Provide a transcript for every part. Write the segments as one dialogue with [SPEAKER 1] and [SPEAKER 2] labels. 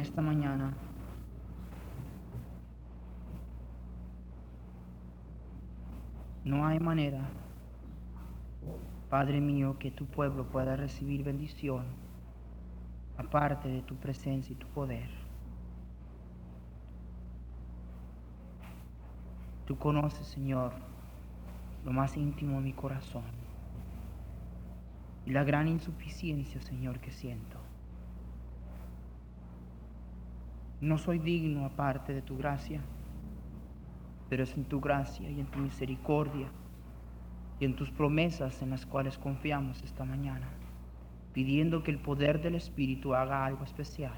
[SPEAKER 1] Esta mañana no hay manera, Padre mío, que tu pueblo pueda recibir bendición aparte de tu presencia y tu poder. Tú conoces, Señor, lo más íntimo de mi corazón y la gran insuficiencia, Señor, que siento. No soy digno aparte de tu gracia, pero es en tu gracia y en tu misericordia y en tus promesas en las cuales confiamos esta mañana, pidiendo que el poder del Espíritu haga algo especial.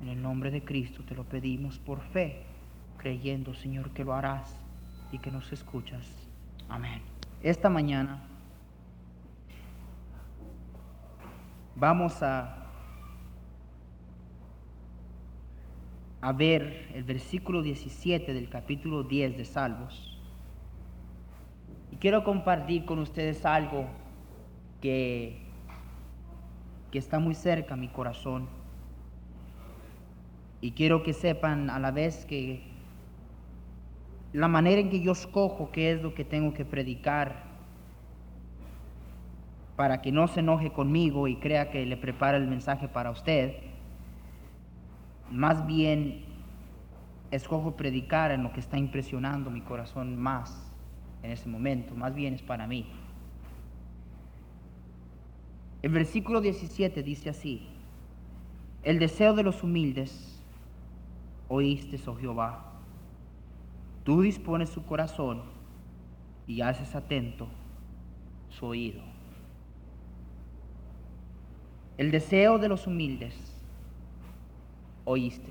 [SPEAKER 1] En el nombre de Cristo te lo pedimos por fe, creyendo, Señor, que lo harás y que nos escuchas. Amén. Esta mañana vamos a a ver el versículo 17 del capítulo 10 de Salmos. Y quiero compartir con ustedes algo que, que está muy cerca a mi corazón. Y quiero que sepan a la vez que la manera en que yo escojo qué es lo que tengo que predicar para que no se enoje conmigo y crea que le prepara el mensaje para usted más bien escojo predicar en lo que está impresionando mi corazón más en ese momento, más bien es para mí. El versículo 17 dice así, el deseo de los humildes oíste, oh Jehová, tú dispones su corazón y haces atento su oído. El deseo de los humildes oíste.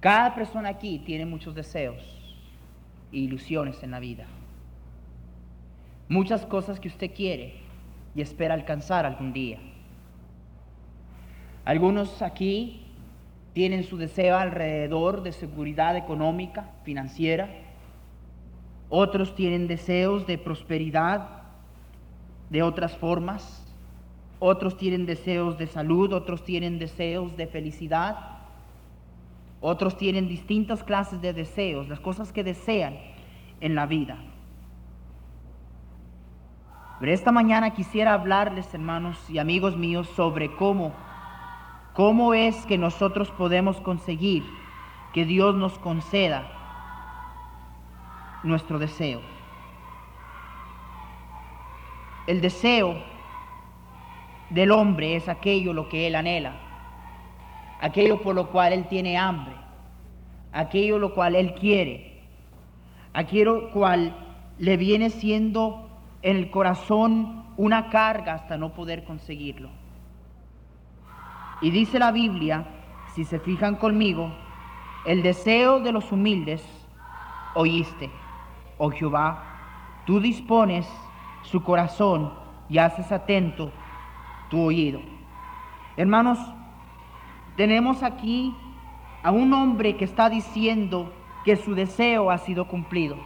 [SPEAKER 1] Cada persona aquí tiene muchos deseos e ilusiones en la vida. Muchas cosas que usted quiere y espera alcanzar algún día. Algunos aquí tienen su deseo alrededor de seguridad económica, financiera. Otros tienen deseos de prosperidad de otras formas otros tienen deseos de salud, otros tienen deseos de felicidad, otros tienen distintas clases de deseos, las cosas que desean en la vida. Pero esta mañana quisiera hablarles, hermanos y amigos míos, sobre cómo, cómo es que nosotros podemos conseguir que Dios nos conceda nuestro deseo. El deseo del hombre es aquello lo que él anhela, aquello por lo cual él tiene hambre, aquello lo cual él quiere, aquello cual le viene siendo en el corazón una carga hasta no poder conseguirlo. Y dice la Biblia, si se fijan conmigo, el deseo de los humildes oíste, oh Jehová, tú dispones su corazón y haces atento tu oído. Hermanos, tenemos aquí a un hombre que está diciendo que su deseo ha sido cumplido,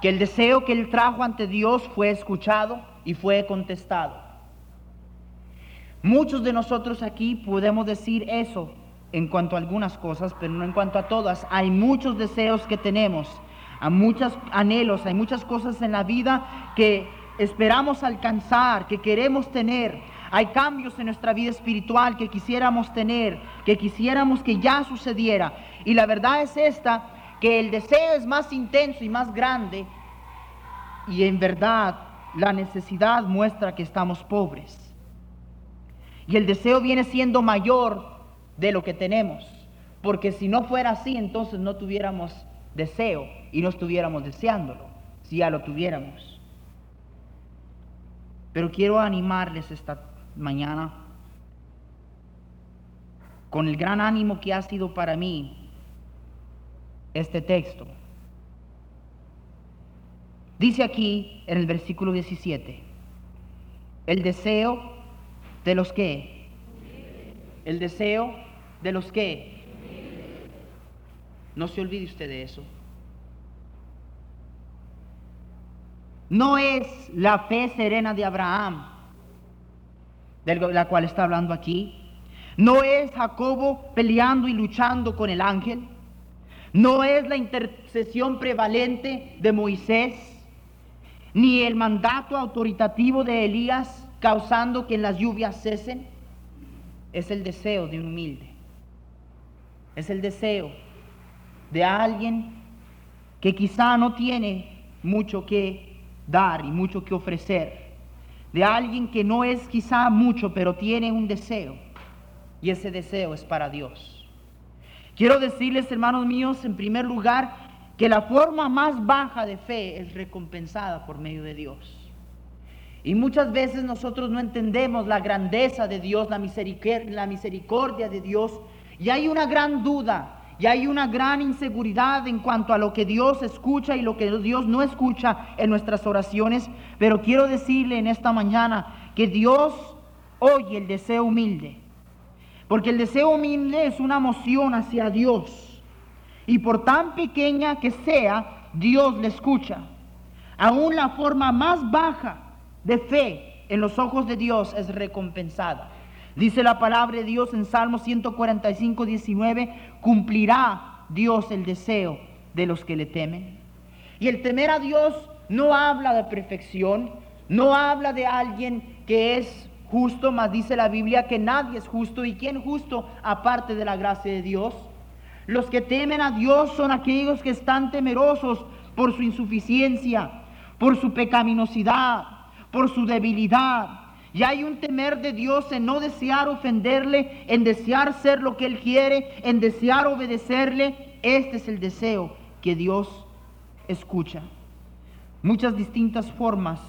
[SPEAKER 1] que el deseo que él trajo ante Dios fue escuchado y fue contestado. Muchos de nosotros aquí podemos decir eso en cuanto a algunas cosas, pero no en cuanto a todas. Hay muchos deseos que tenemos, hay muchos anhelos, hay muchas cosas en la vida que esperamos alcanzar, que queremos tener, hay cambios en nuestra vida espiritual que quisiéramos tener, que quisiéramos que ya sucediera. Y la verdad es esta, que el deseo es más intenso y más grande. Y en verdad la necesidad muestra que estamos pobres. Y el deseo viene siendo mayor de lo que tenemos. Porque si no fuera así, entonces no tuviéramos deseo y no estuviéramos deseándolo, si ya lo tuviéramos. Pero quiero animarles esta mañana con el gran ánimo que ha sido para mí este texto. Dice aquí en el versículo 17, el deseo de los que, el deseo de los que, no se olvide usted de eso. No es la fe serena de Abraham, de la cual está hablando aquí. No es Jacobo peleando y luchando con el ángel. No es la intercesión prevalente de Moisés, ni el mandato autoritativo de Elías causando que las lluvias cesen. Es el deseo de un humilde. Es el deseo de alguien que quizá no tiene mucho que dar y mucho que ofrecer. De alguien que no es quizá mucho, pero tiene un deseo. Y ese deseo es para Dios. Quiero decirles, hermanos míos, en primer lugar, que la forma más baja de fe es recompensada por medio de Dios. Y muchas veces nosotros no entendemos la grandeza de Dios, la misericordia, la misericordia de Dios, y hay una gran duda, y hay una gran inseguridad en cuanto a lo que Dios escucha y lo que Dios no escucha en nuestras oraciones. Pero quiero decirle en esta mañana que Dios oye el deseo humilde. Porque el deseo humilde es una emoción hacia Dios. Y por tan pequeña que sea, Dios le escucha. Aún la forma más baja de fe en los ojos de Dios es recompensada. Dice la palabra de Dios en Salmo 145, 19, cumplirá Dios el deseo de los que le temen. Y el temer a Dios no habla de perfección, no habla de alguien que es justo, mas dice la Biblia que nadie es justo. ¿Y quién justo aparte de la gracia de Dios? Los que temen a Dios son aquellos que están temerosos por su insuficiencia, por su pecaminosidad, por su debilidad. Y hay un temer de Dios en no desear ofenderle, en desear ser lo que Él quiere, en desear obedecerle. Este es el deseo que Dios escucha. Muchas distintas formas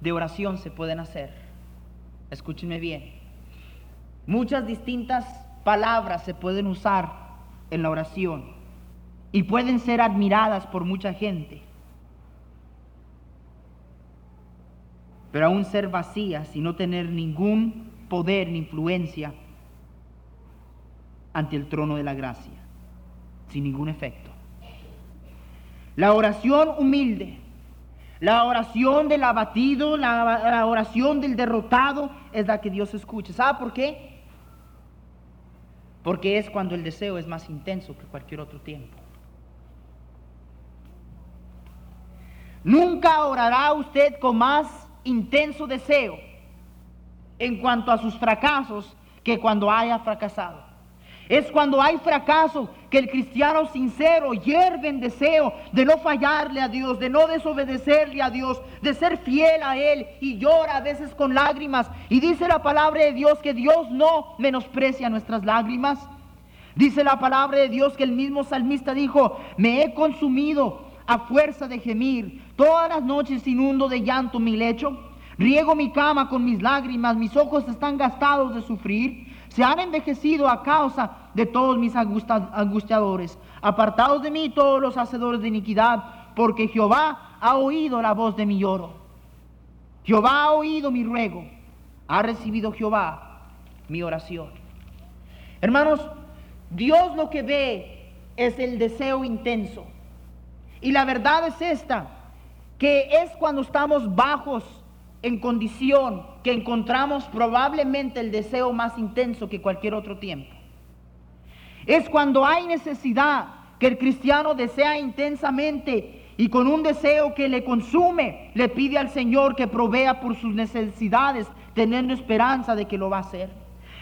[SPEAKER 1] de oración se pueden hacer. Escúchenme bien. Muchas distintas palabras se pueden usar en la oración y pueden ser admiradas por mucha gente. Pero aún ser vacías y no tener ningún poder ni influencia ante el trono de la gracia, sin ningún efecto. La oración humilde la oración del abatido, la, oración del derrotado es la que Dios escucha. ¿Sabe por qué? Porque es cuando el deseo es más intenso que cualquier otro tiempo. Nunca orará usted con más intenso deseo en cuanto a sus fracasos que cuando haya fracasado. Es cuando hay fracaso que el cristiano sincero hierve en deseo de no fallarle a Dios, de no desobedecerle a Dios, de ser fiel a Él y llora a veces con lágrimas. Y dice la palabra de Dios que Dios no menosprecia nuestras lágrimas. Dice la palabra de Dios que el mismo salmista dijo, me he consumido a fuerza de gemir, todas las noches inundo de llanto mi lecho, riego mi cama con mis lágrimas, mis ojos están gastados de sufrir se han envejecido a causa de todos mis angustiadores. Apartados de mí todos los hacedores de iniquidad, porque Jehová ha oído la voz de mi lloro. Jehová ha oído mi ruego. Ha recibido Jehová mi oración. Hermanos, Dios lo que ve es el deseo intenso. Y la verdad es esta, que es cuando estamos bajos en condición que encontramos probablemente el deseo más intenso que cualquier otro tiempo. Es cuando hay necesidad que el cristiano desea intensamente y con un deseo que le consume, le pide al Señor que provea por sus necesidades, teniendo esperanza de que lo va a hacer.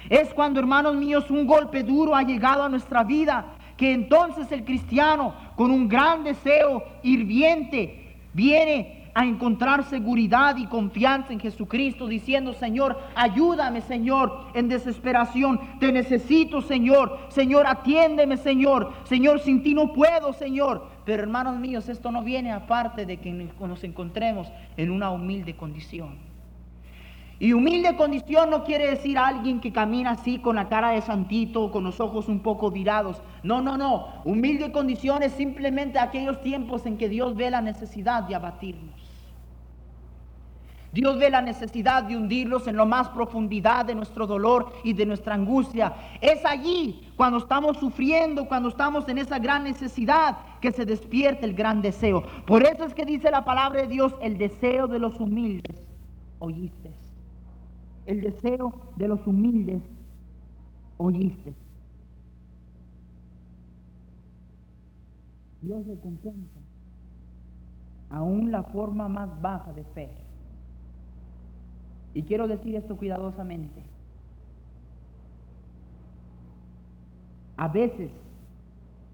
[SPEAKER 1] Es cuando, hermanos míos, un golpe duro ha llegado a nuestra vida, que entonces el cristiano, con un gran deseo hirviente, viene a encontrar seguridad y confianza en Jesucristo, diciendo, Señor, ayúdame, Señor, en desesperación. Te necesito, Señor. Señor, atiéndeme, Señor. Señor, sin ti no puedo, Señor. Pero hermanos míos, esto no viene aparte de que nos encontremos en una humilde condición. Y humilde condición no quiere decir alguien que camina así con la cara de santito, con los ojos un poco virados. No, no, no. Humilde condición es simplemente aquellos tiempos en que Dios ve la necesidad de abatirnos. Dios ve la necesidad de hundirlos en lo más profundidad de nuestro dolor y de nuestra angustia. Es allí, cuando estamos sufriendo, cuando estamos en esa gran necesidad, que se despierta el gran deseo. Por eso es que dice la palabra de Dios, el deseo de los humildes. Oíste el deseo de los humildes oíste. Dios recompensa aún la forma más baja de fe. Y quiero decir esto cuidadosamente. A veces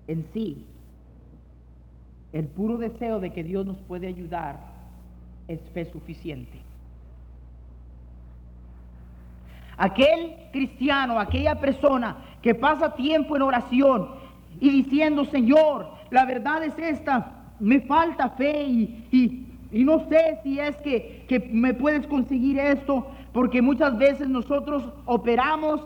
[SPEAKER 1] en sí, el puro deseo de que Dios nos puede ayudar es fe suficiente. Aquel cristiano, aquella persona que pasa tiempo en oración y diciendo, Señor, la verdad es esta, me falta fe y, no sé si es que, que me puedes conseguir esto, porque muchas veces nosotros operamos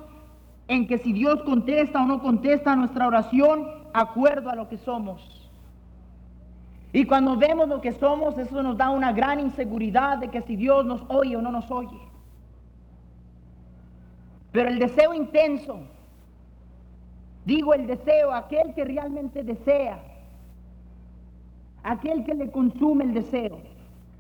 [SPEAKER 1] en que si Dios contesta o no contesta nuestra oración, acuerdo a lo que somos. Y cuando vemos lo que somos, eso nos da una gran inseguridad de que si Dios nos oye o no nos oye. Pero el deseo intenso, digo el deseo, aquel que realmente desea, aquel que le consume el deseo,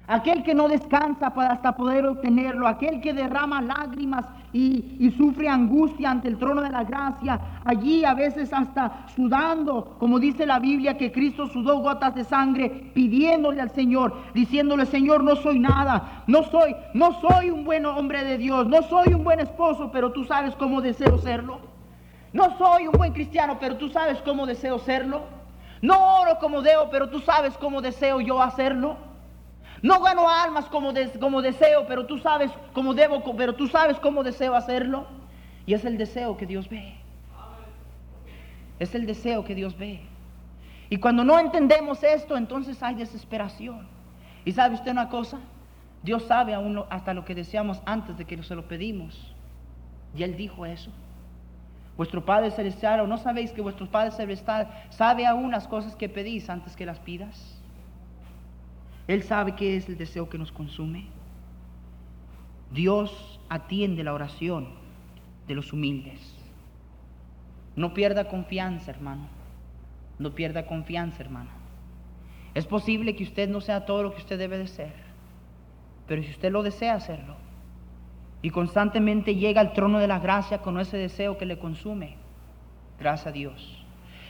[SPEAKER 1] aquel que no descansa para hasta poder obtenerlo, aquel que derrama lágrimas y, sufre angustia ante el trono de la gracia, allí a veces hasta sudando, como dice la Biblia, que Cristo sudó gotas de sangre, pidiéndole al Señor, diciéndole, Señor, no soy nada, no soy, no soy un buen hombre de Dios, no soy un buen esposo, pero tú sabes cómo deseo serlo. No soy un buen cristiano, pero tú sabes cómo deseo serlo. No oro como debo, pero tú sabes cómo deseo yo hacerlo. No gano almas como, como deseo, pero tú sabes cómo debo, pero tú sabes cómo deseo hacerlo. Y es el deseo que Dios ve. Es el deseo que Dios ve. Y cuando no entendemos esto, entonces hay desesperación. ¿Y sabe usted una cosa? Dios sabe aún hasta lo que deseamos antes de que se lo pedimos. Y Él dijo eso. Vuestro Padre Celestial, ¿o no sabéis que vuestro Padre Celestial sabe aún las cosas que pedís antes que las pidas? Él sabe qué es el deseo que nos consume. Dios atiende la oración de los humildes. No pierda confianza, hermano. No pierda confianza, hermano. Es posible que usted no sea todo lo que usted debe de ser, pero si usted lo desea hacerlo y constantemente llega al trono de la gracia con ese deseo que le consume, gracias a Dios.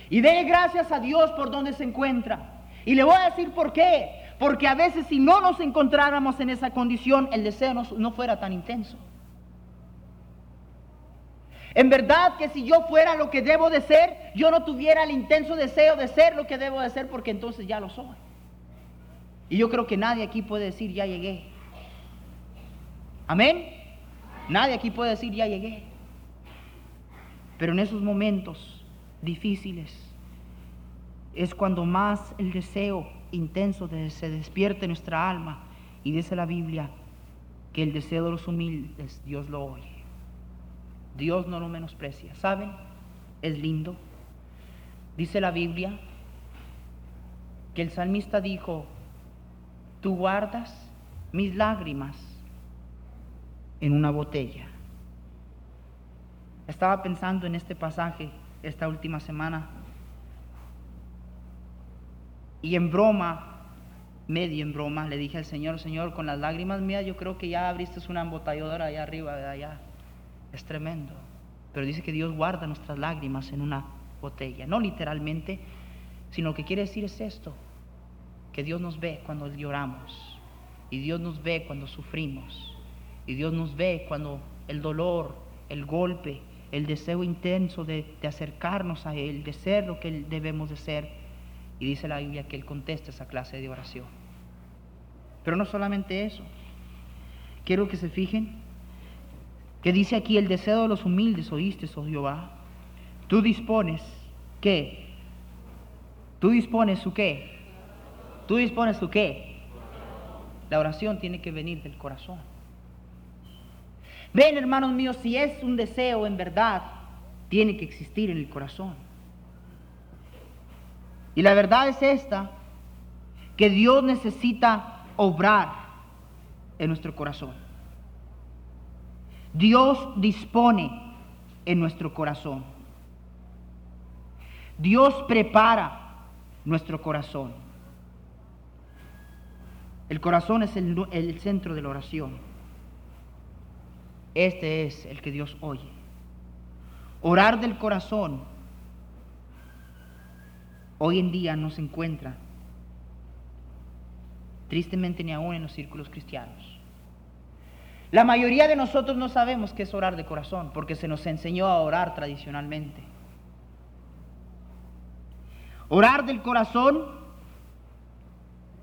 [SPEAKER 1] Y dé gracias a Dios por donde se encuentra. Y le voy a decir por qué. Porque a veces si no nos encontráramos en esa condición, el deseo no, fuera tan intenso. En verdad que si yo fuera lo que debo de ser, yo no tuviera el intenso deseo de ser lo que debo de ser porque entonces ya lo soy. Y yo creo que nadie aquí puede decir, ya llegué. Amén. Nadie aquí puede decir, ya llegué. Pero en esos momentos difíciles es cuando más el deseo intenso de, se despierte nuestra alma. Y dice la Biblia que el deseo de los humildes Dios lo oye. Dios no lo menosprecia. ¿Saben? Es lindo. Dice la Biblia que el salmista dijo, tú guardas mis lágrimas en una botella. Estaba pensando en este pasaje esta última semana y en broma, medio en broma, le dije al Señor, Señor, con las lágrimas mías yo creo que ya abriste una embotelladora allá arriba, de allá. Es tremendo. Pero dice que Dios guarda nuestras lágrimas en una botella. No literalmente, sino lo que quiere decir es esto, que Dios nos ve cuando lloramos. Y Dios nos ve cuando sufrimos. Y Dios nos ve cuando el dolor, el golpe, el deseo intenso de, de acercarnos a Él, de ser lo que debemos de ser, y dice la Biblia que Él contesta esa clase de oración. Pero no solamente eso. Quiero que se fijen que dice aquí el deseo de los humildes, oíste, oh Jehová. Tú dispones, ¿qué? Tú dispones su qué? Tú dispones su qué? La oración tiene que venir del corazón. Ven, hermanos míos, si es un deseo en verdad, tiene que existir en el corazón. Y la verdad es esta, que Dios necesita obrar en nuestro corazón. Dios dispone en nuestro corazón. Dios prepara nuestro corazón. El corazón es el, el, centro de la oración. Este es el que Dios oye. Orar del corazón hoy en día no se encuentra, tristemente ni aún en los círculos cristianos. La mayoría de nosotros no sabemos qué es orar de corazón, porque se nos enseñó a orar tradicionalmente. Orar del corazón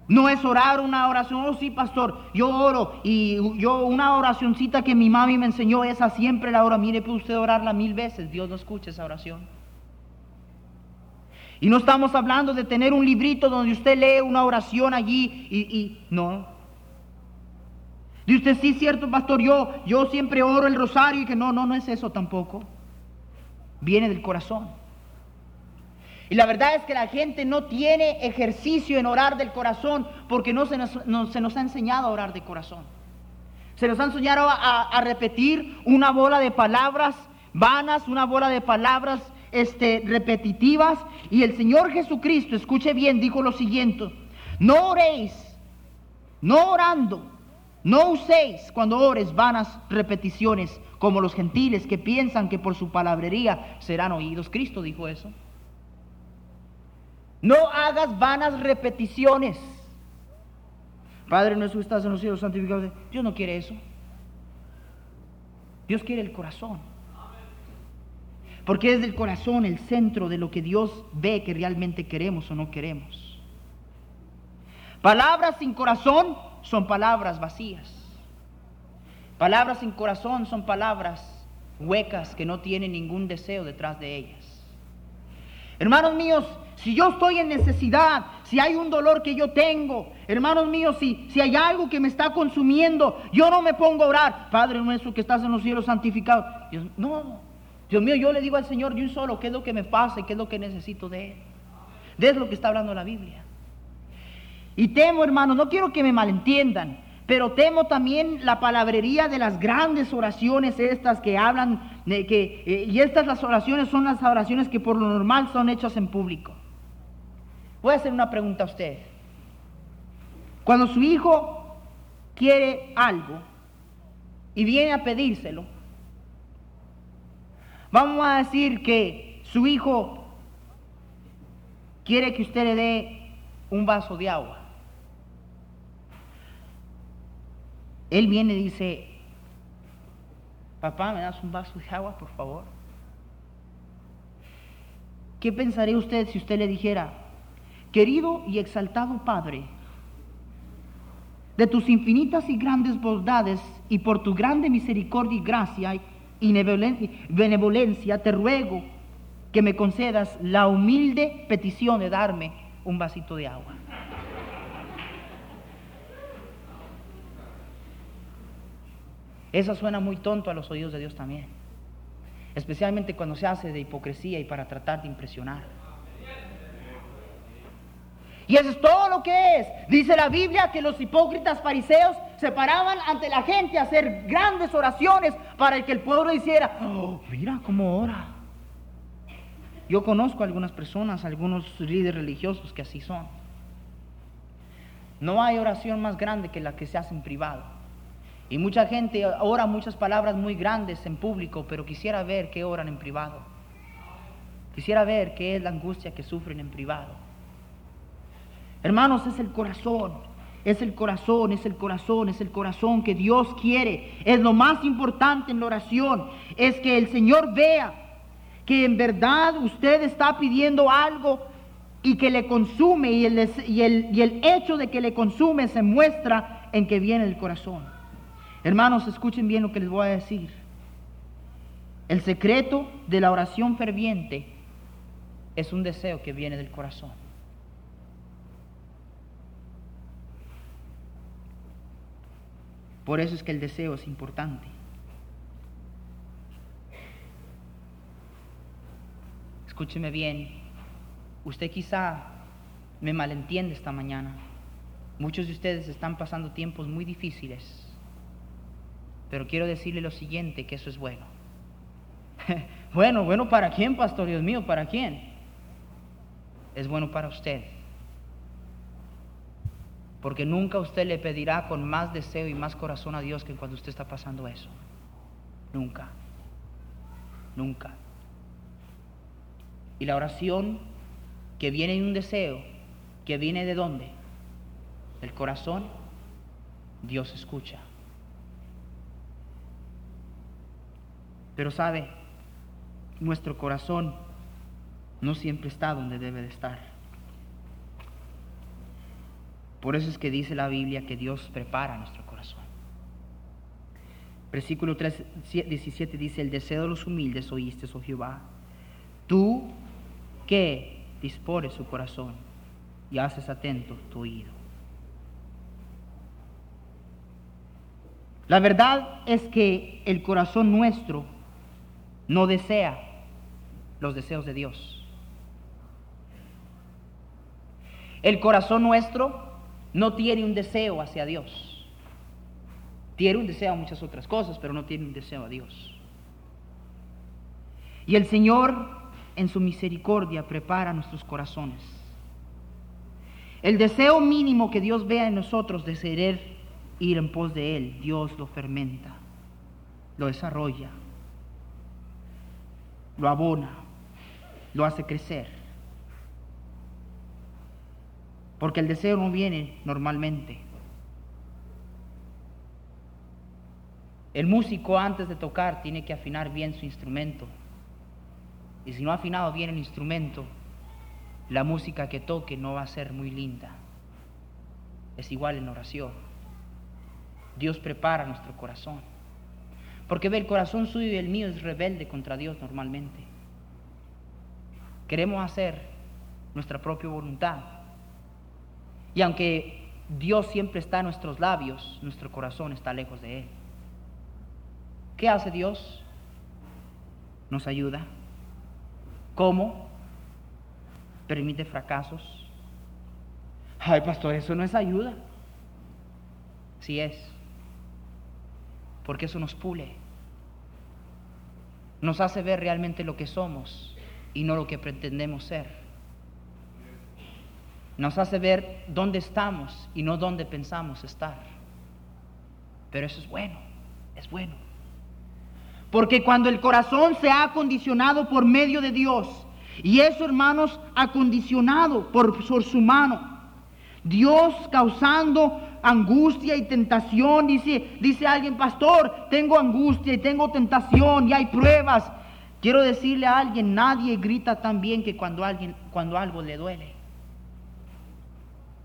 [SPEAKER 1] no es orar una oración, oh sí, pastor, yo oro y yo una oracioncita que mi mami me enseñó, esa siempre la ora. Mire, puede usted orarla mil veces, Dios no escucha esa oración. Y no estamos hablando de tener un librito donde usted lee una oración allí y, y no. Y usted, sí, cierto, pastor, yo, yo siempre oro el rosario y que no, no, no es eso tampoco. Viene del corazón. Y la verdad es que la gente no tiene ejercicio en orar del corazón porque no se nos, se nos ha enseñado a orar de corazón. Se nos ha enseñado a, a, repetir una bola de palabras vanas, una bola de palabras este, repetitivas. Y el Señor Jesucristo, escuche bien, dijo lo siguiente, no oréis, no orando no uséis cuando ores vanas repeticiones como los gentiles que piensan que por su palabrería serán oídos. Cristo dijo eso. No hagas vanas repeticiones. Padre nuestro estás en los cielos santificado. Dios no quiere eso. Dios quiere el corazón. Porque es del corazón el centro de lo que Dios ve que realmente queremos o no queremos. Palabras sin corazón son palabras vacías. Palabras sin corazón son palabras huecas que no tienen ningún deseo detrás de ellas. Hermanos míos, si yo estoy en necesidad, si hay un dolor que yo tengo, hermanos míos, si, si hay algo que me está consumiendo, yo no me pongo a orar, Padre nuestro que estás en los cielos santificado. Dios, no, Dios mío, yo le digo al Señor de un solo qué es lo que me pasa y qué es lo que necesito de Él. De lo que está hablando la Biblia. Y temo, hermanos, no quiero que me malentiendan, pero temo también la palabrería de las grandes oraciones estas que hablan de que, eh, y estas las oraciones son las oraciones que por lo normal son hechas en público. Voy a hacer una pregunta a usted. Cuando su hijo quiere algo y viene a pedírselo, vamos a decir que su hijo quiere que usted le dé un vaso de agua. Él viene y dice, papá, ¿me das un vaso de agua, por favor? ¿Qué pensaría usted si usted le dijera, querido y exaltado Padre, de tus infinitas y grandes bondades y por tu grande misericordia y gracia y benevolencia, te ruego que me concedas la humilde petición de darme un vasito de agua? Eso suena muy tonto a los oídos de Dios también. Especialmente cuando se hace de hipocresía y para tratar de impresionar. Y eso es todo lo que es. Dice la Biblia que los hipócritas fariseos se paraban ante la gente a hacer grandes oraciones para que el pueblo hiciera, oh, mira cómo ora. Yo conozco a algunas personas, algunos líderes religiosos que así son. No hay oración más grande que la que se hace en privado. Y mucha gente ora muchas palabras muy grandes en público, pero quisiera ver qué oran en privado. Quisiera ver qué es la angustia que sufren en privado. Hermanos, es el corazón, es el corazón, es el corazón, es el corazón que Dios quiere. Es lo más importante en la oración, es que el Señor vea que en verdad usted está pidiendo algo y que le consume y el, y el- y el hecho de que le consume se muestra en que viene el corazón. Hermanos, escuchen bien lo que les voy a decir. El secreto de la oración ferviente es un deseo que viene del corazón. Por eso es que el deseo es importante. Escúcheme bien, usted quizá me malentiende esta mañana. Muchos de ustedes están pasando tiempos muy difíciles, pero quiero decirle lo siguiente, que eso es bueno. bueno, bueno, ¿para quién, pastor Dios mío? ¿Para quién? Es bueno para usted. Porque nunca usted le pedirá con más deseo y más corazón a Dios que cuando usted está pasando eso. Nunca. Nunca. Y la oración que viene de un deseo, que viene de dónde? Del corazón, Dios escucha. Pero sabe, nuestro corazón no siempre está donde debe de estar. Por eso es que dice la Biblia que Dios prepara nuestro corazón. Versículo 3, 17 dice, el deseo de los humildes oíste, oh Jehová. Tú que dispones su corazón y haces atento tu oído. La verdad es que el corazón nuestro no desea los deseos de Dios. El corazón nuestro no tiene un deseo hacia Dios. Tiene un deseo a muchas otras cosas, pero no tiene un deseo a Dios. Y el Señor en su misericordia prepara nuestros corazones. El deseo mínimo que Dios vea en nosotros de querer ir en pos de Él, Dios lo fermenta, lo desarrolla, lo abona, lo hace crecer. Porque el deseo no viene normalmente. El músico antes de tocar tiene que afinar bien su instrumento. Y si no ha afinado bien el instrumento, la música que toque no va a ser muy linda. Es igual en oración. Dios prepara nuestro corazón. Porque ve, el corazón suyo y el mío es rebelde contra Dios normalmente. Queremos hacer nuestra propia voluntad. Y aunque Dios siempre está en nuestros labios, nuestro corazón está lejos de Él. ¿Qué hace Dios? Nos ayuda. ¿Cómo? Permite fracasos. Ay, pastor, eso no es ayuda. Sí es. Porque eso nos pule. Nos hace ver realmente lo que somos y no lo que pretendemos ser. Nos hace ver dónde estamos y no dónde pensamos estar. Pero eso es bueno, es bueno. Porque cuando el corazón se ha acondicionado por medio de Dios, y eso, hermanos, acondicionado por, por su mano, Dios causando angustia y tentación, dice, dice alguien, pastor, tengo angustia y tengo tentación y hay pruebas. Quiero decirle a alguien, nadie grita tan bien que cuando, alguien, cuando algo le duele.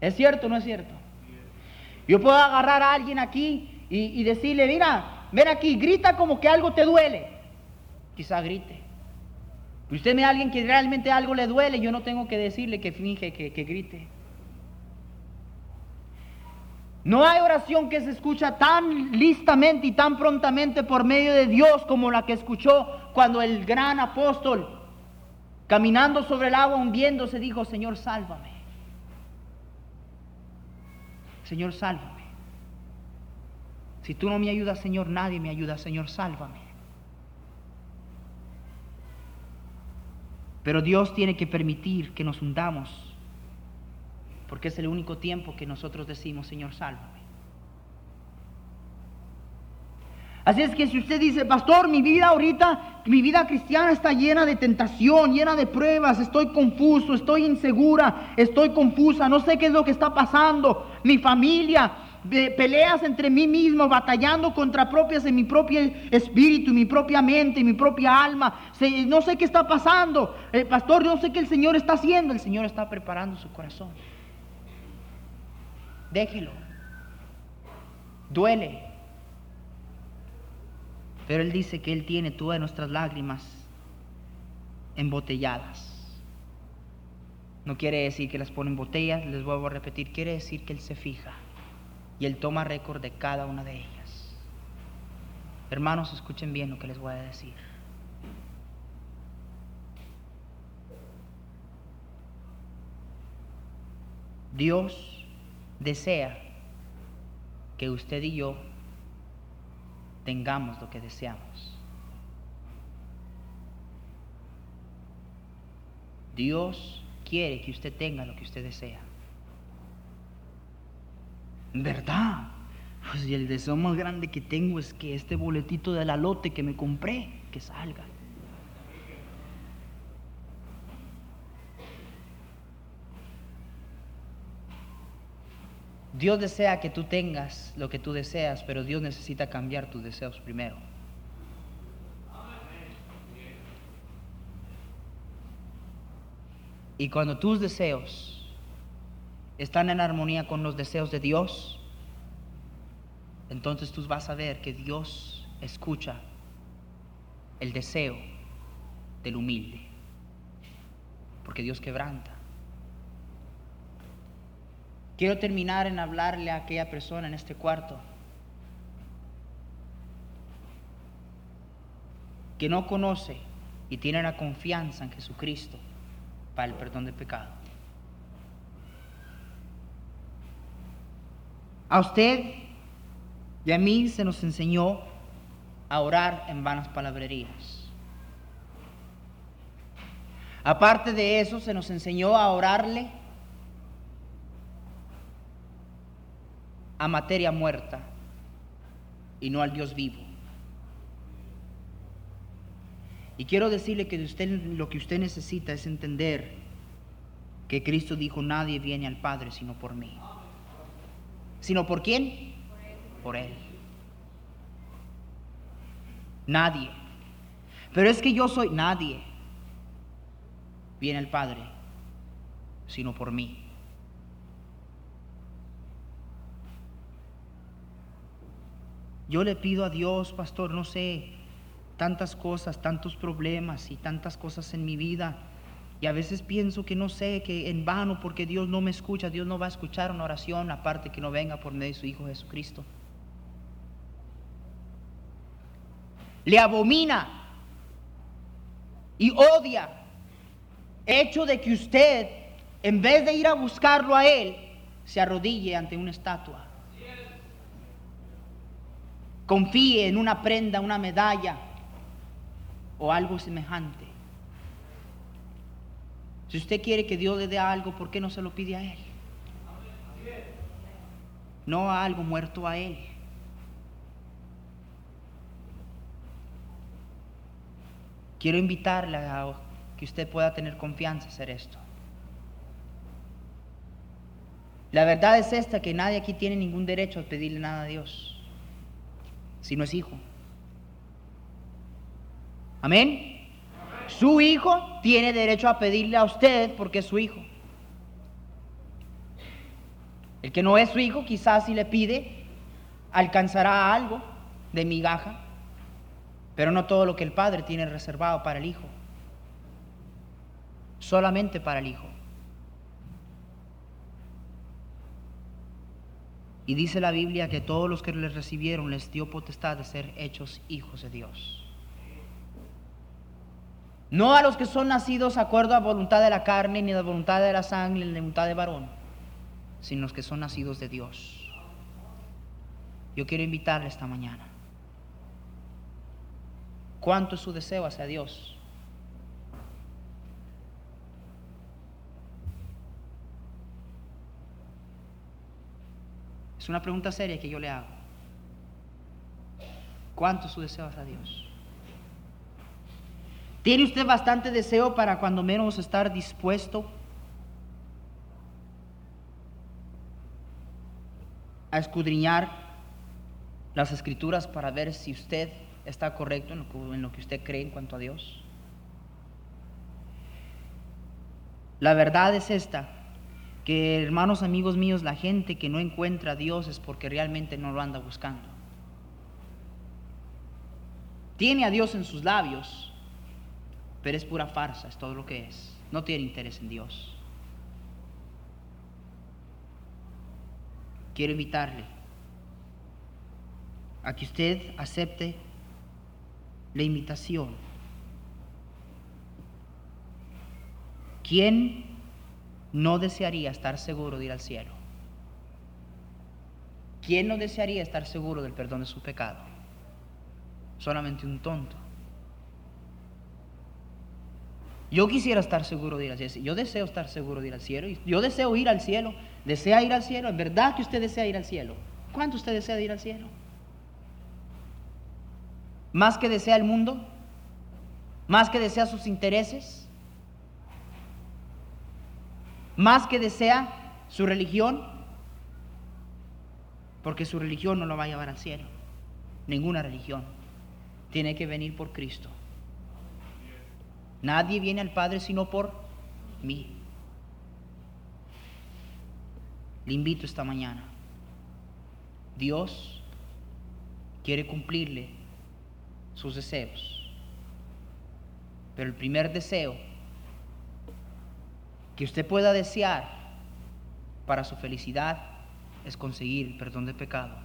[SPEAKER 1] ¿Es cierto o no es cierto? Yo puedo agarrar a alguien aquí y, decirle, mira, ven aquí, grita como que algo te duele. Quizá grite. Usted me alguien que realmente algo le duele, yo no tengo que decirle que finge que, que grite. No hay oración que se escucha tan listamente y tan prontamente por medio de Dios como la que escuchó cuando el gran apóstol, caminando sobre el agua hundiéndose, dijo, Señor, sálvame. Señor, sálvame. Si tú no me ayudas, Señor, nadie me ayuda. Señor, sálvame. Pero Dios tiene que permitir que nos hundamos, porque es el único tiempo que nosotros decimos, Señor, sálvame. Así es que si usted dice, pastor, mi vida ahorita, mi vida cristiana está llena de tentación, llena de pruebas, estoy confuso, estoy insegura, estoy confusa, no sé qué es lo que está pasando, mi familia, peleas entre mí mismo, batallando contra propias en mi propio espíritu, mi propia mente, mi propia alma. No sé qué está pasando. El pastor, no sé qué el Señor está haciendo. El Señor está preparando su corazón. Déjelo. Duele. Pero Él dice que Él tiene todas nuestras lágrimas embotelladas. No quiere decir que las pone en botellas, les vuelvo a repetir, quiere decir que Él se fija y Él toma récord de cada una de ellas. Hermanos, escuchen bien lo que les voy a decir. Dios desea que usted y yo tengamos lo que deseamos. Dios quiere que usted tenga lo que usted desea. ¿Verdad? Pues y el deseo más grande que tengo es que este boletito de la lote que me compré, que salga. Dios desea que tú tengas lo que tú deseas, pero Dios necesita cambiar tus deseos primero. Y cuando tus deseos están en armonía con los deseos de Dios, entonces tú vas a ver que Dios escucha el deseo del humilde, porque Dios quebranta. Quiero terminar en hablarle a aquella persona en este cuarto que no conoce y tiene la confianza en Jesucristo para el perdón de pecado. A usted y a mí se nos enseñó a orar en vanas palabrerías. Aparte de eso, se nos enseñó a orarle a materia muerta y no al Dios vivo. Y quiero decirle que usted lo que usted necesita es entender que Cristo dijo, nadie viene al Padre sino por mí. ¿Sino por quién? Por Él. Nadie. Pero es que yo soy nadie. Viene al Padre sino por mí. Yo le pido a Dios, pastor, no sé, tantas cosas, tantos problemas y tantas cosas en mi vida. Y a veces pienso que no sé, que en vano, porque Dios no me escucha, Dios no va a escuchar una oración aparte que no venga por medio de su Hijo Jesucristo. Le abomina y odia hecho de que usted, en vez de ir a buscarlo a Él, se arrodille ante una estatua confíe en una prenda, una medalla o algo semejante. Si usted quiere que Dios le dé algo, ¿por qué no se lo pide a Él? No a algo muerto a Él. Quiero invitarle a que usted pueda tener confianza hacer esto. La verdad es esta, que nadie aquí tiene ningún derecho a pedirle nada a Dios si no es hijo. Amén. Su hijo tiene derecho a pedirle a usted porque es su hijo. El que no es su hijo, quizás si le pide, alcanzará algo de migaja, pero no todo lo que el padre tiene reservado para el hijo. Solamente para el hijo. Y dice la Biblia que todos los que les recibieron les dio potestad de ser hechos hijos de Dios. No a los que son nacidos acuerdo a voluntad de la carne, ni de voluntad de la sangre, ni de voluntad de varón, sino los que son nacidos de Dios. Yo quiero invitarle esta mañana. ¿Cuánto es su deseo hacia Dios? Es una pregunta seria que yo le hago. ¿Cuánto es su deseo hacia Dios? ¿Tiene usted bastante deseo para cuando menos estar dispuesto a escudriñar las escrituras para ver si usted está correcto en lo que, usted cree en cuanto a Dios? La verdad es esta, que hermanos, amigos míos, la gente que no encuentra a Dios es porque realmente no lo anda buscando. Tiene a Dios en sus labios, pero es pura farsa, es todo lo que es. No tiene interés en Dios. Quiero invitarle a que usted acepte la invitación. ¿Quién no desearía estar seguro de ir al cielo? ¿Quién no desearía estar seguro del perdón de su pecado? Solamente un tonto. Yo quisiera estar seguro de ir al cielo. Yo deseo estar seguro de ir al cielo. Yo deseo ir al cielo. ¿Desea ir al cielo? ¿Es verdad que usted desea ir al cielo? ¿Cuánto usted desea ir al cielo? ¿Más que desea el mundo? ¿Más que desea sus intereses? ¿Más que desea su religión? Porque su religión no lo va a llevar al cielo. Ninguna religión. Tiene que venir por Cristo. Nadie viene al Padre sino por mí. Le invito esta mañana. Dios quiere cumplirle sus deseos. Pero el primer deseo que usted pueda desear para su felicidad es conseguir el perdón de pecado.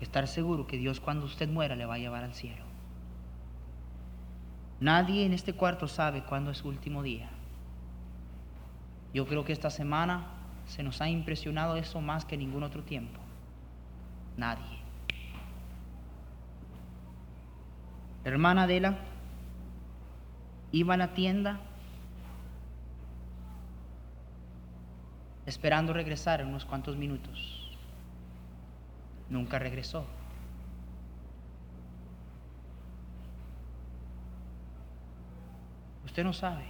[SPEAKER 1] Estar seguro que Dios cuando usted muera le va a llevar al cielo. Nadie en este cuarto sabe cuándo es su último día. Yo creo que esta semana se nos ha impresionado eso más que ningún otro tiempo. Nadie. Hermana Adela iba a la tienda esperando regresar en unos cuantos minutos. Nunca regresó. Usted no sabe.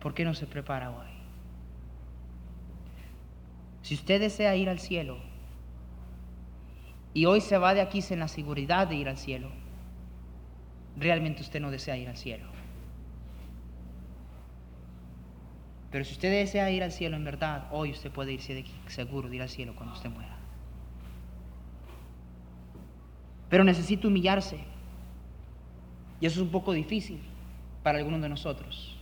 [SPEAKER 1] ¿Por qué no se prepara hoy? Si usted desea ir al cielo y hoy se va de aquí sin la seguridad de ir al cielo, realmente usted no desea ir al cielo. Pero si usted desea ir al cielo en verdad, hoy usted puede irse de aquí seguro de ir al cielo cuando usted muera. Pero necesita humillarse. Y eso es un poco difícil para algunos de nosotros.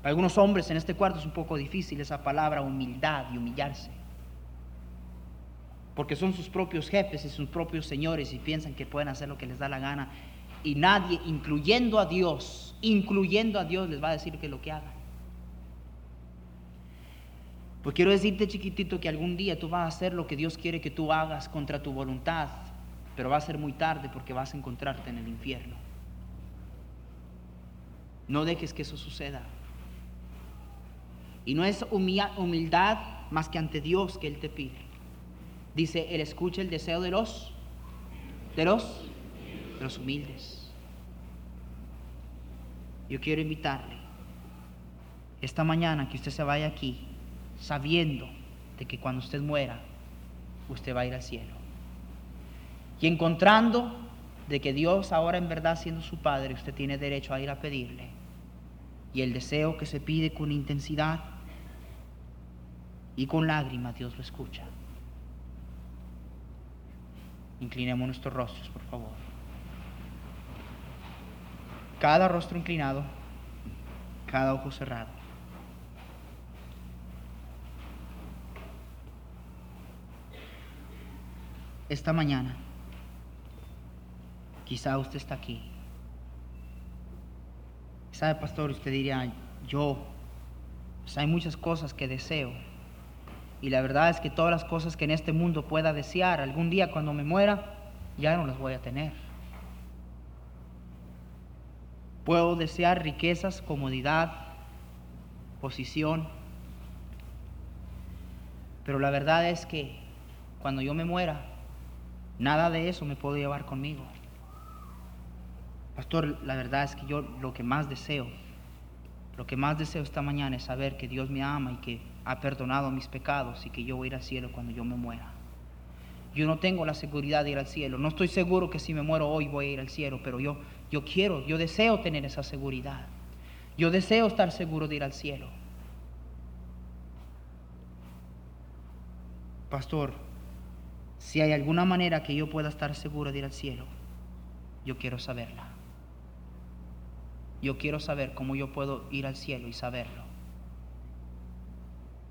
[SPEAKER 1] Para algunos hombres en este cuarto es un poco difícil esa palabra humildad y humillarse. Porque son sus propios jefes y sus propios señores y piensan que pueden hacer lo que les da la gana. Y nadie, incluyendo a Dios, incluyendo a Dios, les va a decir que lo que hagan. Pues quiero decirte, chiquitito, que algún día tú vas a hacer lo que Dios quiere que tú hagas contra tu voluntad, pero va a ser muy tarde porque vas a encontrarte en el infierno. No dejes que eso suceda. Y no es humildad más que ante Dios que Él te pide. Dice, Él escucha el deseo de los, de los, de los humildes. Yo quiero invitarle esta mañana que usted se vaya aquí sabiendo de que cuando usted muera, usted va a ir al cielo. Y encontrando de que Dios ahora en verdad siendo su Padre, usted tiene derecho a ir a pedirle y el deseo que se pide con intensidad y con lágrimas, Dios lo escucha. Inclinemos nuestros rostros, por favor. Cada rostro inclinado, cada ojo cerrado. Esta mañana, quizá usted está aquí Sabe, pastor, usted diría, yo, pues hay muchas cosas que deseo. Y la verdad es que todas las cosas que en este mundo pueda desear, algún día cuando me muera, ya no las voy a tener. Puedo desear riquezas, comodidad, posición. Pero la verdad es que cuando yo me muera, nada de eso me puedo llevar conmigo. Pastor, la verdad es que yo lo que más deseo, lo que más deseo esta mañana es saber que Dios me ama y que ha perdonado mis pecados y que yo voy a ir al cielo cuando yo me muera. Yo no tengo la seguridad de ir al cielo. No estoy seguro que si me muero hoy voy a ir al cielo, pero yo, yo quiero, yo deseo tener esa seguridad. Yo deseo estar seguro de ir al cielo. Pastor, si hay alguna manera que yo pueda estar seguro de ir al cielo, yo quiero saberla. Yo quiero saber cómo yo puedo ir al cielo y saberlo.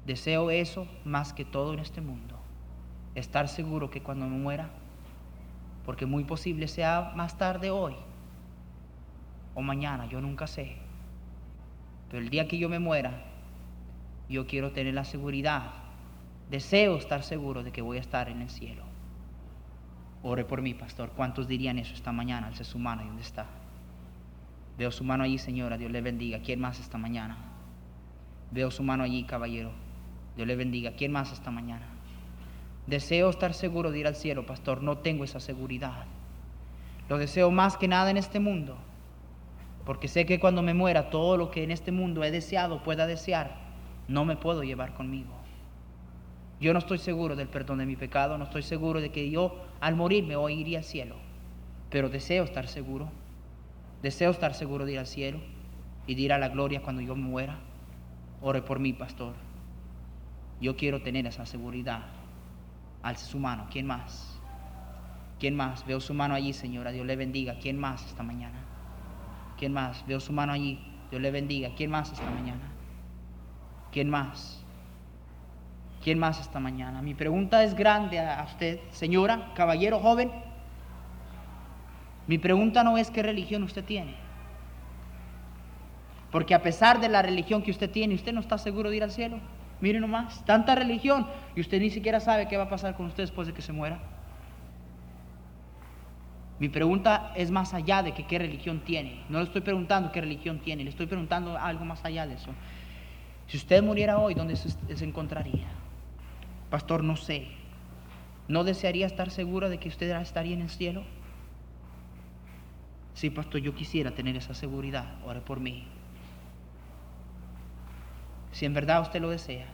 [SPEAKER 1] Deseo eso más que todo en este mundo. Estar seguro que cuando me muera, porque muy posible sea más tarde hoy o mañana, yo nunca sé. Pero el día que yo me muera, yo quiero tener la seguridad. Deseo estar seguro de que voy a estar en el cielo. Ore por mí, pastor. ¿Cuántos dirían eso esta mañana? Alce su mano y dónde está. Veo su mano allí, señora. Dios le bendiga. ¿Quién más esta mañana? Veo su mano allí, caballero. Dios le bendiga. ¿Quién más esta mañana? Deseo estar seguro de ir al cielo, pastor. No tengo esa seguridad. Lo deseo más que nada en este mundo. Porque sé que cuando me muera, todo lo que en este mundo he deseado, pueda desear, no me puedo llevar conmigo. Yo no estoy seguro del perdón de mi pecado, no estoy seguro de que yo al morirme hoy iría al cielo, pero deseo estar seguro, deseo estar seguro de ir al cielo y de ir a la gloria cuando yo muera. Ore por mí, pastor. Yo quiero tener esa seguridad. Alce su mano. ¿Quién más? ¿Quién más? Veo su mano allí, señora. Dios le bendiga. ¿Quién más esta mañana? ¿Quién más? Veo su mano allí. Dios le bendiga. ¿Quién más esta mañana? ¿Quién más? ¿Quién más esta mañana? Mi pregunta es grande a usted, señora, caballero joven. Mi pregunta no es qué religión usted tiene. Porque a pesar de la religión que usted tiene, usted no está seguro de ir al cielo. Mire nomás, tanta religión y usted ni siquiera sabe qué va a pasar con usted después de que se muera. Mi pregunta es más allá de qué religión tiene. No le estoy preguntando qué religión tiene, le estoy preguntando algo más allá de eso. Si usted muriera hoy, ¿dónde se, se encontraría? Pastor, no sé. ¿No desearía estar segura de que usted estaría en el cielo? Sí, pastor, yo quisiera tener esa seguridad. Ore por mí. Si en verdad usted lo desea,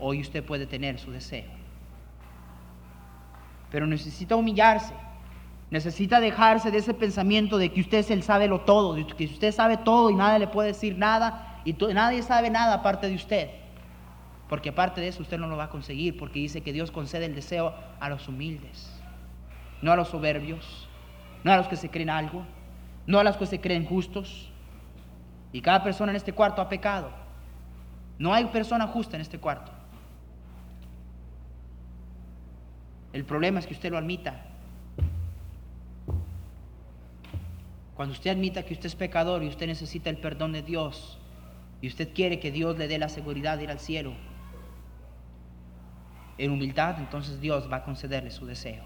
[SPEAKER 1] hoy usted puede tener su deseo. Pero necesita humillarse. Necesita dejarse de ese pensamiento de que usted es el sabe lo todo, de que usted sabe todo y nadie le puede decir nada y nadie sabe nada aparte de usted. Porque aparte de eso usted no lo va a conseguir, porque dice que Dios concede el deseo a los humildes, no a los soberbios, no a los que se creen algo, no a los que se creen justos. Y cada persona en este cuarto ha pecado. No hay persona justa en este cuarto. El problema es que usted lo admita. Cuando usted admita que usted es pecador y usted necesita el perdón de Dios y usted quiere que Dios le dé la seguridad de ir al cielo, en humildad, entonces Dios va a concederle su deseo.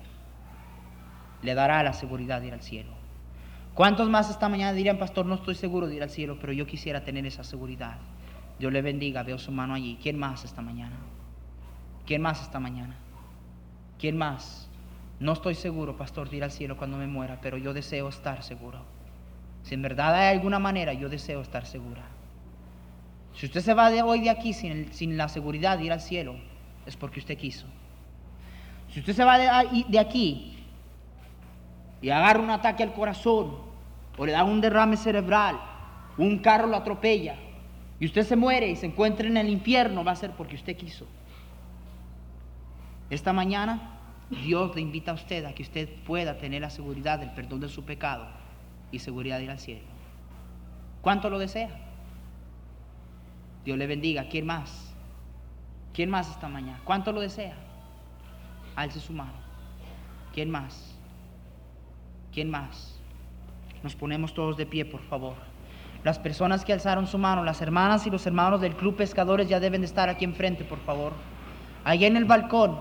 [SPEAKER 1] Le dará la seguridad de ir al cielo. ¿Cuántos más esta mañana dirían, pastor, no estoy seguro de ir al cielo, pero yo quisiera tener esa seguridad? Dios le bendiga, veo su mano allí. ¿Quién más esta mañana? ¿Quién más esta mañana? ¿Quién más? No estoy seguro, pastor, de ir al cielo cuando me muera, pero yo deseo estar seguro. Si en verdad hay alguna manera, yo deseo estar segura. Si usted se va de hoy de aquí sin, sin la seguridad de ir al cielo, es porque usted quiso. Si usted se va de, aquí y agarra un ataque al corazón, o le da un derrame cerebral, un carro lo atropella, y usted se muere y se encuentra en el infierno, va a ser porque usted quiso. Esta mañana Dios le invita a usted a que usted pueda tener la seguridad del perdón de su pecado y seguridad de ir al cielo. ¿Cuánto lo desea? Dios le bendiga. ¿Quién más? ¿Quién más esta mañana? ¿Cuánto lo desea? Alce su mano. ¿Quién más? ¿Quién más? Nos ponemos todos de pie, por favor. Las personas que alzaron su mano, las hermanas y los hermanos del Club Pescadores ya deben de estar aquí enfrente, por favor. Allá en el balcón,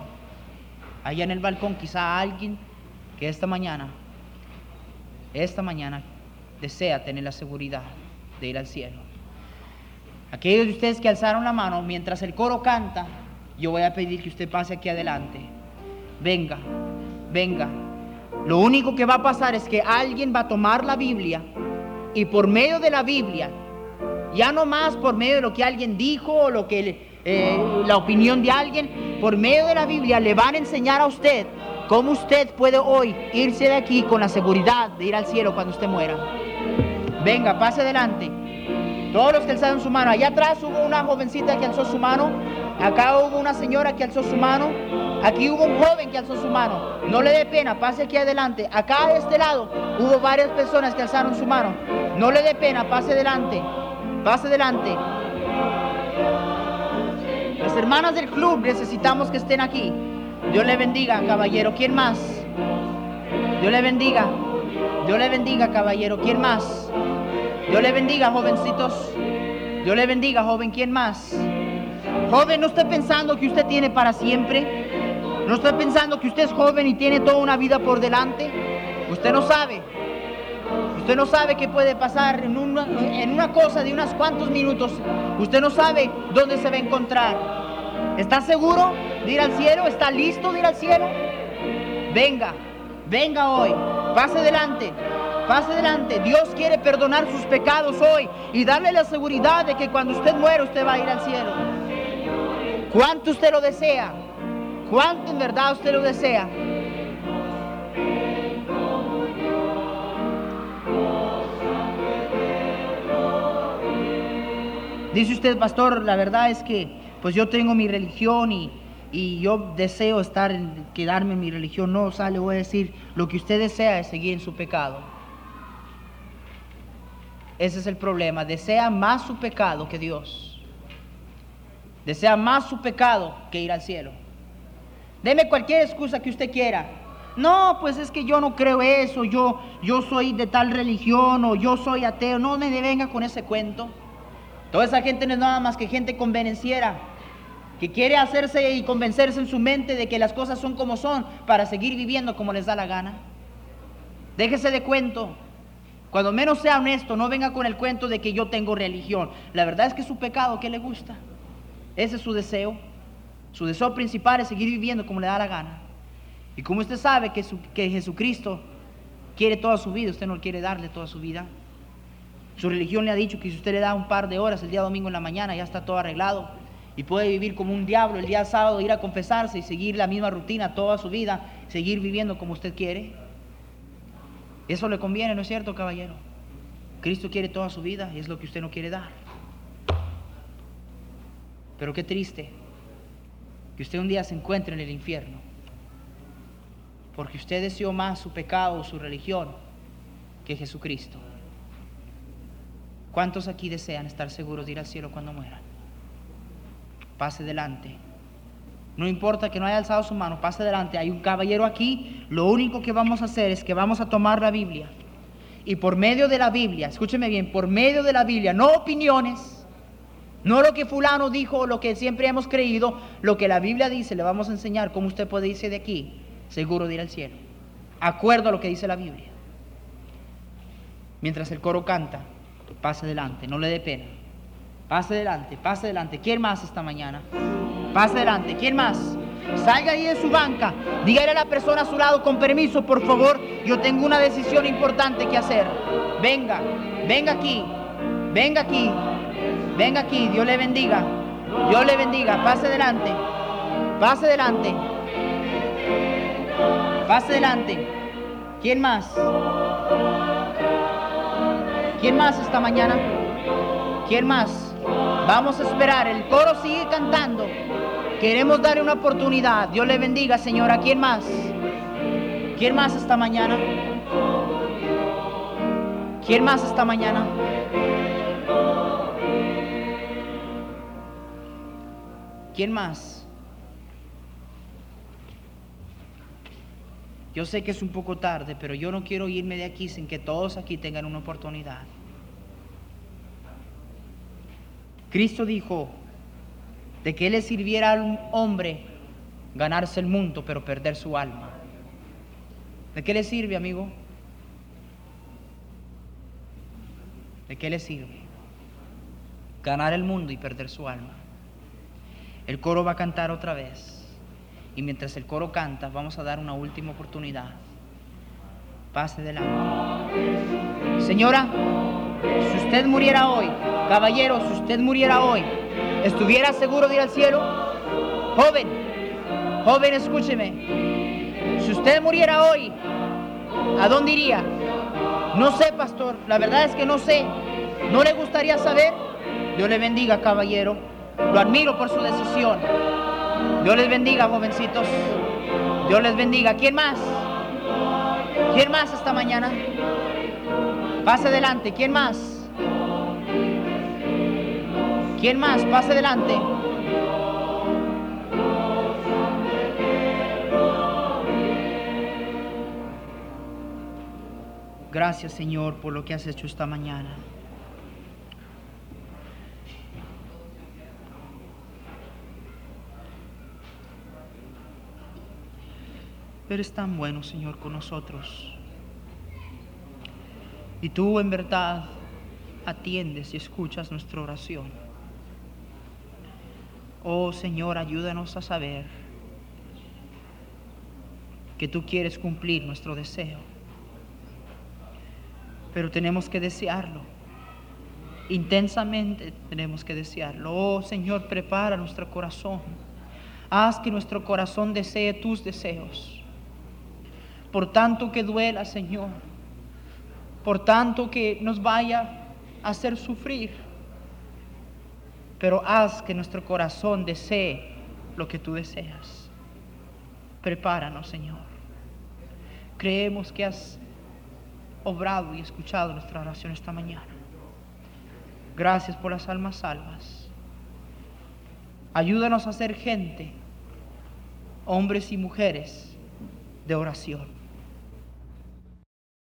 [SPEAKER 1] allá en el balcón, quizá alguien que esta mañana, esta mañana, desea tener la seguridad de ir al cielo. Aquellos de ustedes que alzaron la mano mientras el coro canta, yo voy a pedir que usted pase aquí adelante. Venga, venga. Lo único que va a pasar es que alguien va a tomar la Biblia y por medio de la Biblia Ya no más por medio de lo que alguien dijo o lo que eh, la opinión de alguien, por medio de la Biblia le van a enseñar a usted cómo usted puede hoy irse de aquí con la seguridad de ir al cielo cuando usted muera. Venga, pase adelante. Todos los que alzaron su mano. Allá atrás hubo una jovencita que alzó su mano. Acá hubo una señora que alzó su mano. Aquí hubo un joven que alzó su mano. No le dé pena, pase aquí adelante. Acá de este lado hubo varias personas que alzaron su mano. No le dé pena, pase adelante. Pase adelante. Las hermanas del club necesitamos que estén aquí. Dios le bendiga, caballero. ¿Quién más? Dios le bendiga. Dios le bendiga, caballero. ¿Quién más? Dios le bendiga, jovencitos. Dios le bendiga, joven. ¿Quién más? Joven, no esté pensando que usted tiene para siempre. No estoy pensando que usted es joven y tiene toda una vida por delante. Usted no sabe. Usted no sabe qué puede pasar en una, en una cosa de unos cuantos minutos. Usted no sabe dónde se va a encontrar. ¿Está seguro de ir al cielo? ¿Está listo de ir al cielo? Venga, venga hoy. Pase adelante. Pase adelante. Dios quiere perdonar sus pecados hoy y darle la seguridad de que cuando usted muere usted va a ir al cielo. ¿Cuánto usted lo desea? ¿Cuánto en verdad usted lo desea? Dice usted, pastor, la verdad es que pues yo tengo mi religión y, y yo deseo estar, quedarme en mi religión. No, o le voy a decir, lo que usted desea es seguir en su pecado. Ese es el problema. Desea más su pecado que Dios. Desea más su pecado que ir al cielo. Deme cualquier excusa que usted quiera. No, pues es que yo no creo eso, yo, yo soy de tal religión o yo soy ateo. No me venga con ese cuento. Toda esa gente no es nada más que gente convenenciera, que quiere hacerse y convencerse en su mente de que las cosas son como son para seguir viviendo como les da la gana. Déjese de cuento. Cuando menos sea honesto, no venga con el cuento de que yo tengo religión. La verdad es que su pecado, ¿qué le gusta? Ese es su deseo. Su deseo principal es seguir viviendo como le da la gana. Y como usted sabe que, que Jesucristo quiere toda su vida, usted no quiere darle toda su vida. Su religión le ha dicho que si usted le da un par de horas el día domingo en la mañana, ya está todo arreglado. Y puede vivir como un diablo el día sábado, ir a confesarse y seguir la misma rutina toda su vida, seguir viviendo como usted quiere. Eso le conviene, ¿no es cierto, caballero? Cristo quiere toda su vida y es lo que usted no quiere dar. Pero qué triste que usted un día se encuentre en el infierno, porque usted deseó más su pecado su religión que Jesucristo. ¿Cuántos aquí desean estar seguros de ir al cielo cuando mueran? Pase delante. No importa que no haya alzado su mano, pase delante. Hay un caballero aquí. Lo único que vamos a hacer es que vamos a tomar la Biblia. Y por medio de la Biblia, escúcheme bien, por medio de la Biblia, no opiniones, no lo que fulano dijo lo que siempre hemos creído, lo que la Biblia dice, le vamos a enseñar cómo usted puede irse de aquí seguro de ir al cielo. Acuerdo a lo que dice la Biblia. Mientras el coro canta pase adelante, no le dé pena. Pase adelante, pase adelante. ¿Quién más esta mañana? Pase adelante, ¿quién más? Salga ahí de su banca, dígale a la persona a su lado, con permiso, por favor, yo tengo una decisión importante que hacer. Venga, venga aquí, venga aquí, venga aquí, Dios le bendiga, Dios le bendiga, pase adelante, pase adelante, pase adelante. ¿Quién más? ¿Quién más esta mañana? ¿Quién más? Vamos a esperar. El coro sigue cantando. Queremos darle una oportunidad. Dios le bendiga, Señora. ¿Quién más? ¿Quién más esta mañana? ¿Quién más esta mañana? ¿Quién más? Yo sé que es un poco tarde, pero yo no quiero irme de aquí sin que todos aquí tengan una oportunidad. Cristo dijo de que le sirviera a un hombre ganarse el mundo, pero perder su alma. ¿De qué le sirve, amigo? ¿De qué le sirve? Ganar el mundo y perder su alma. El coro va a cantar otra vez. Y mientras el coro canta, vamos a dar una última oportunidad. Pase delante. Señora, Si usted muriera hoy, caballero, si usted muriera hoy, ¿estuviera seguro de ir al cielo? Joven, joven, escúcheme. Si usted muriera hoy, ¿a dónde iría? No sé, pastor, la verdad es que no sé. ¿No le gustaría saber? Dios le bendiga, caballero. Lo admiro por su decisión. Dios les bendiga, jovencitos. Dios les bendiga. ¿Quién más? ¿Quién más esta mañana? Pase adelante. ¿Quién más? ¿Quién más? Pase adelante. Gracias Señor por lo que has hecho esta mañana. Eres tan bueno, Señor, con nosotros. Y tú en verdad atiendes y escuchas nuestra oración. Oh Señor, ayúdanos a saber que tú quieres cumplir nuestro deseo. Pero tenemos que desearlo. Intensamente tenemos que desearlo. Oh Señor, prepara nuestro corazón. Haz que nuestro corazón desee tus deseos por tanto que duela, Señor, por tanto que nos vaya a hacer sufrir, pero haz que nuestro corazón desee lo que tú deseas. Prepáranos, Señor. Creemos que has obrado y escuchado nuestra oración esta mañana. Gracias por las almas salvas. Ayúdanos a ser gente, hombres y mujeres de oración.